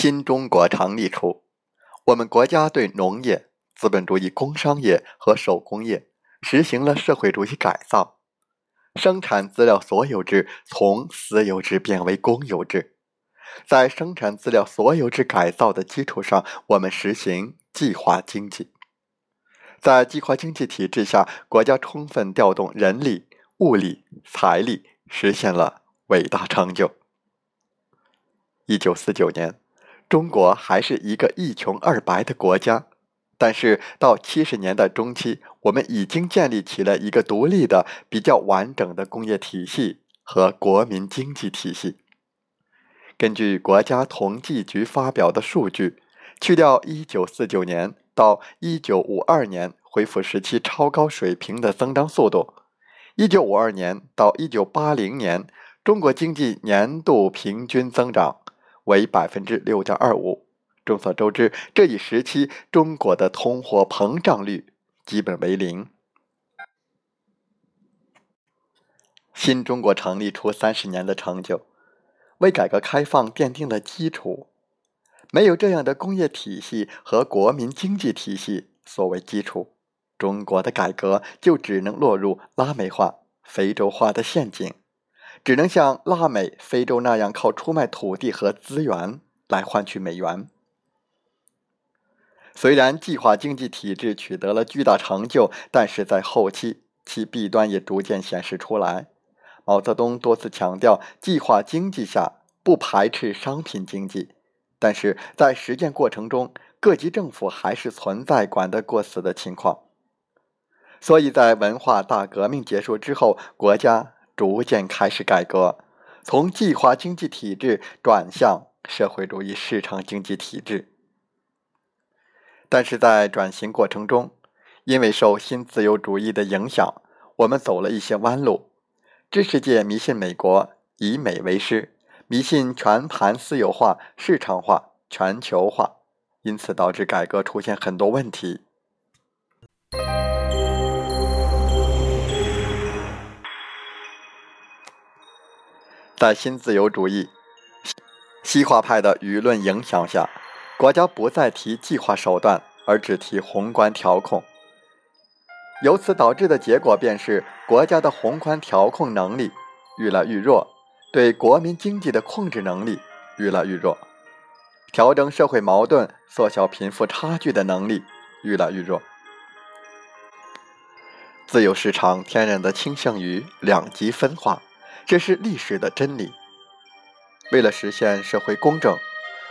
新中国成立初，我们国家对农业、资本主义工商业和手工业。实行了社会主义改造，生产资料所有制从私有制变为公有制。在生产资料所有制改造的基础上，我们实行计划经济。在计划经济体制下，国家充分调动人力、物力、财力，实现了伟大成就。一九四九年，中国还是一个一穷二白的国家。但是到七十年代中期，我们已经建立起了一个独立的、比较完整的工业体系和国民经济体系。根据国家统计局发表的数据，去掉一九四九年到一九五二年恢复时期超高水平的增长速度，一九五二年到一九八零年，中国经济年度平均增长为百分之六点二五。众所周知，这一时期中国的通货膨胀率基本为零。新中国成立初三十年的成就，为改革开放奠定了基础。没有这样的工业体系和国民经济体系作为基础，中国的改革就只能落入拉美化、非洲化的陷阱，只能像拉美、非洲那样靠出卖土地和资源来换取美元。虽然计划经济体制取得了巨大成就，但是在后期其弊端也逐渐显示出来。毛泽东多次强调，计划经济下不排斥商品经济，但是在实践过程中，各级政府还是存在管得过死的情况。所以在文化大革命结束之后，国家逐渐开始改革，从计划经济体制转向社会主义市场经济体制。但是在转型过程中，因为受新自由主义的影响，我们走了一些弯路。知识界迷信美国以美为师，迷信全盘私有化、市场化、全球化，因此导致改革出现很多问题。在新自由主义、西化派的舆论影响下。国家不再提计划手段，而只提宏观调控，由此导致的结果便是国家的宏观调控能力愈来愈弱，对国民经济的控制能力愈来愈弱，调整社会矛盾、缩小贫富差距的能力愈来愈弱。自由市场天然的倾向于两极分化，这是历史的真理。为了实现社会公正。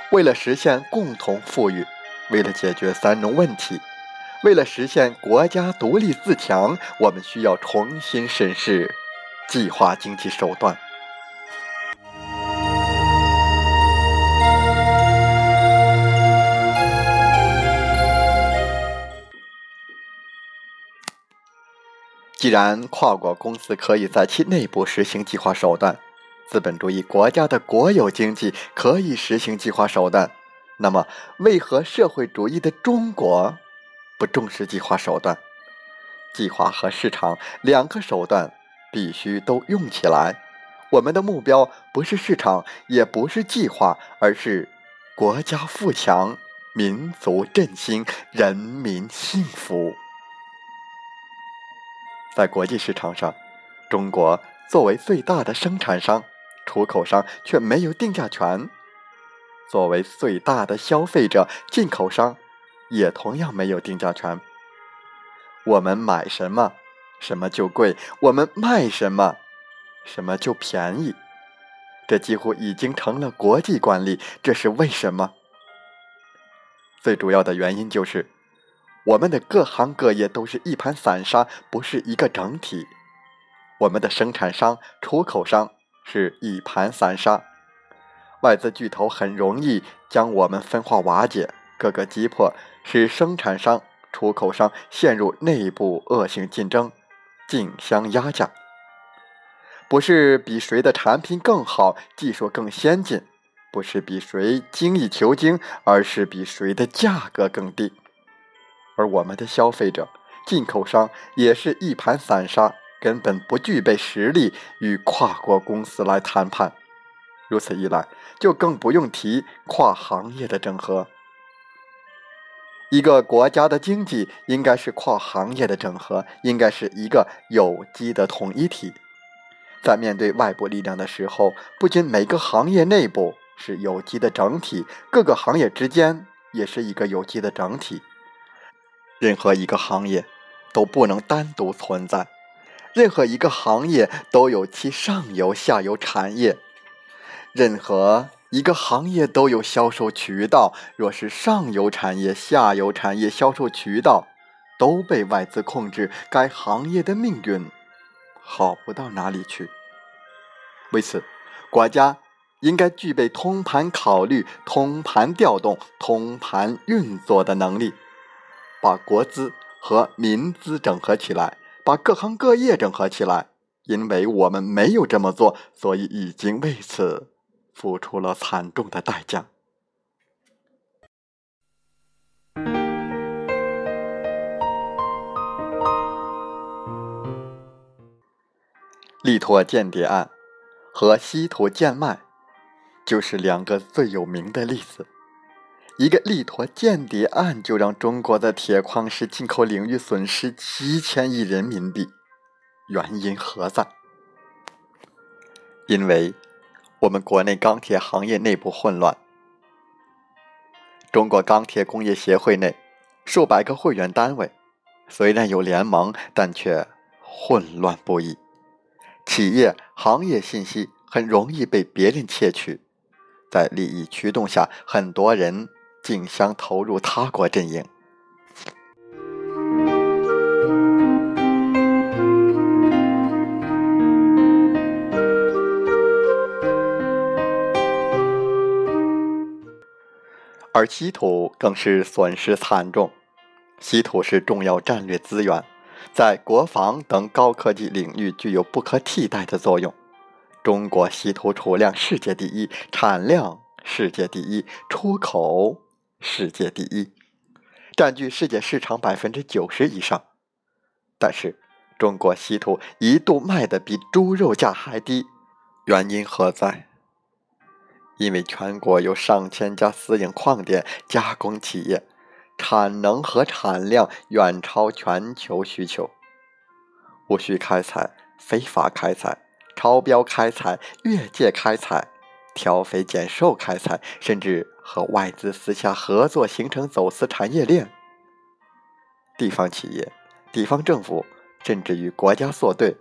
为了实现共同富裕，为了解决三农问题，为了实现国家独立自强，我们需要重新审视计划经济手段。既然跨国公司可以在其内部实行计划手段，资本主义国家的国有经济可以实行计划手段，那么为何社会主义的中国不重视计划手段？计划和市场两个手段必须都用起来。我们的目标不是市场，也不是计划，而是国家富强、民族振兴、人民幸福。在国际市场上，中国作为最大的生产商。出口商却没有定价权，作为最大的消费者，进口商也同样没有定价权。我们买什么，什么就贵；我们卖什么，什么就便宜。这几乎已经成了国际惯例。这是为什么？最主要的原因就是，我们的各行各业都是一盘散沙，不是一个整体。我们的生产商、出口商。是一盘散沙，外资巨头很容易将我们分化瓦解，各个击破，使生产商、出口商陷入内部恶性竞争，竞相压价。不是比谁的产品更好，技术更先进，不是比谁精益求精，而是比谁的价格更低。而我们的消费者、进口商也是一盘散沙，根本不具备实力与跨国公司来谈判。如此一来，就更不用提跨行业的整合。一个国家的经济应该是跨行业的整合，应该是一个有机的统一体。在面对外部力量的时候，不仅每个行业内部是有机的整体，各个行业之间也是一个有机的整体。任何一个行业都不能单独存在，任何一个行业都有其上游、下游产业，任何一个行业都有销售渠道。若是上游产业、下游产业销售渠道都被外资控制，该行业的命运好不到哪里去。为此，国家应该具备通盘考虑、通盘调动、通盘运作的能力，把国资和民资整合起来，把各行各业整合起来。因为我们没有这么做，所以已经为此付出了惨重的代价。力托间谍案。和稀土贱卖就是两个最有名的例子。一个力拓间谍案就让中国的铁矿石进口领域损失七千亿人民币，原因何在？因为我们国内钢铁行业内部混乱。中国钢铁工业协会内数百个会员单位，虽然有联盟，但却混乱不已。企业行业信息很容易被别人窃取，在利益驱动下，很多人竞相投入他国阵营。而稀土更是损失惨重，稀土是重要战略资源。在国防等高科技领域具有不可替代的作用。中国稀土储量世界第一，产量世界第一，出口世界第一，占据世界市场百分之九十以上。但是，中国稀土一度卖的比猪肉价还低，原因何在？因为全国有上千家私营矿点加工企业。产能和产量远超全球需求，无序开采、非法开采、超标开采、越界开采、挑肥拣瘦开采，甚至和外资私下合作，形成走私产业链。地方企业、地方政府甚至与国家作对，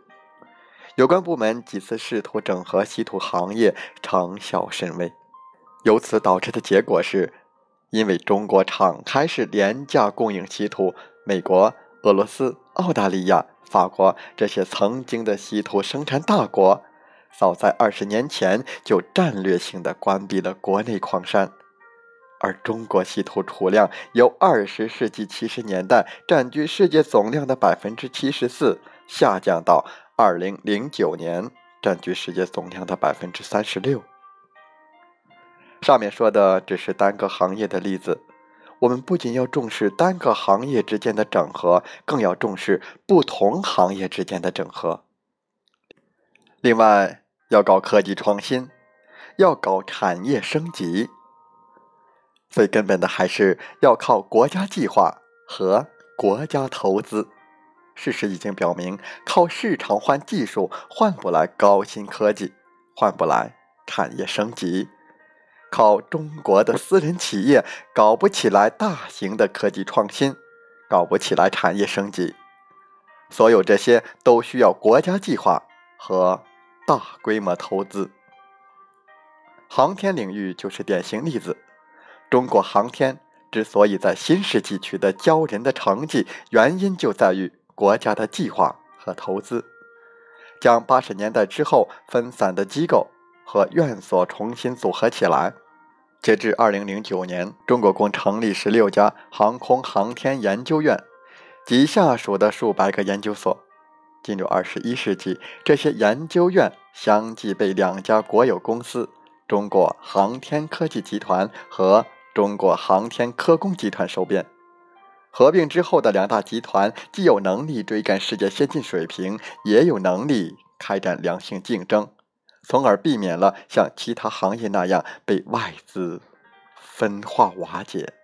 有关部门几次试图整合稀土行业，成效甚微。由此导致的结果是。因为中国敞开式廉价供应稀土，美国、俄罗斯、澳大利亚、法国这些曾经的稀土生产大国，早在二十年前就战略性的关闭了国内矿山，而中国稀土储量由二十世纪七十年代占据世界总量的百分之七十四，下降到二零零九年占据世界总量的百分之三十六。上面说的只是单个行业的例子，我们不仅要重视单个行业之间的整合，更要重视不同行业之间的整合。另外，要搞科技创新，要搞产业升级，最根本的还是要靠国家计划和国家投资。事实已经表明，靠市场换技术换不来高新科技，换不来产业升级。靠中国的私人企业搞不起来大型的科技创新，搞不起来产业升级，所有这些都需要国家计划和大规模投资。航天领域就是典型例子。中国航天之所以在新世纪取得骄人的成绩，原因就在于国家的计划和投资，将八十年代之后分散的机构。和院所重新组合起来。截至二零零九年，中国共成立十六家航空航天研究院及下属的数百个研究所。进入二十一世纪，这些研究院相继被两家国有公司——中国航天科技集团和中国航天科工集团收编。合并之后的两大集团既有能力追赶世界先进水平，也有能力开展良性竞争，从而避免了像其他行业那样被外资分化瓦解。